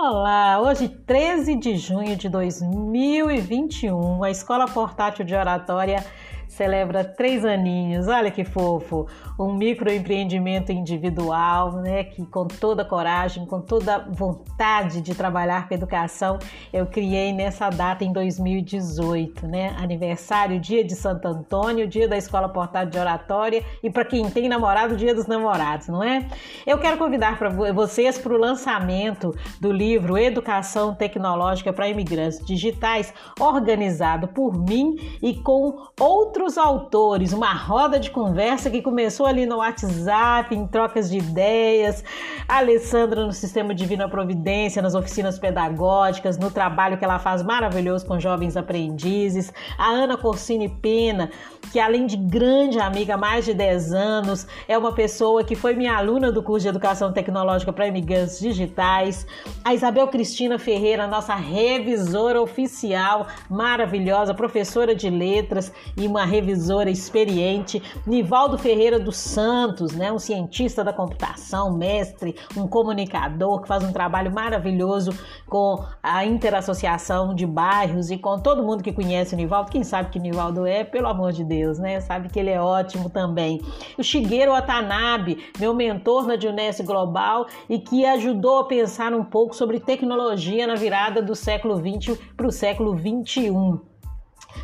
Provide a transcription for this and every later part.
Olá, hoje 13 de junho de 2021, a Escola Portátil de Oratória celebra três aninhos. Olha que fofo! Um microempreendimento individual, né? Que com toda coragem, com toda vontade de trabalhar com educação, eu criei nessa data em 2018, né? Aniversário, dia de Santo Antônio, dia da Escola Portátil de Oratória e para quem tem namorado, dia dos namorados, não é? Eu quero convidar para vocês para o lançamento do livro Educação Tecnológica para Imigrantes Digitais, organizado por mim e com outros os autores, uma roda de conversa que começou ali no WhatsApp, em trocas de ideias, a Alessandra no Sistema Divina Providência, nas oficinas pedagógicas, no trabalho que ela faz maravilhoso com jovens aprendizes, a Ana Corsini Pena, que além de grande amiga há mais de 10 anos, é uma pessoa que foi minha aluna do curso de Educação Tecnológica para Imigrantes Digitais, a Isabel Cristina Ferreira, nossa revisora oficial, maravilhosa, professora de letras e uma revisora experiente, Nivaldo Ferreira dos Santos, né, um cientista da computação, mestre, um comunicador que faz um trabalho maravilhoso com a interassociação de bairros e com todo mundo que conhece o Nivaldo. Quem sabe que o Nivaldo é, pelo amor de Deus, né? Sabe que ele é ótimo também. O Shigeru Watanabe, meu mentor na Juness Global e que ajudou a pensar um pouco sobre tecnologia na virada do século 20 para o século 21.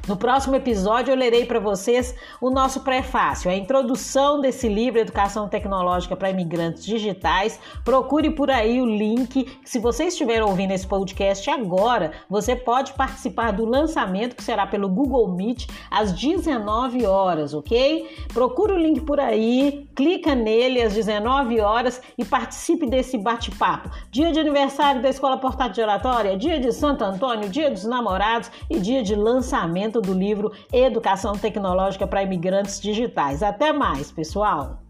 No próximo episódio eu lerei para vocês o nosso prefácio, a introdução desse livro Educação Tecnológica para Imigrantes Digitais. Procure por aí o link. Se você estiver ouvindo esse podcast agora, você pode participar do lançamento que será pelo Google Meet às 19 horas, ok? Procure o link por aí, clica nele às 19 horas e participe desse bate-papo. Dia de aniversário da Escola Portátil de Oratória, dia de Santo Antônio, dia dos namorados e dia de lançamento lançamento do livro Educação Tecnológica para Imigrantes Digitais. Até mais, pessoal!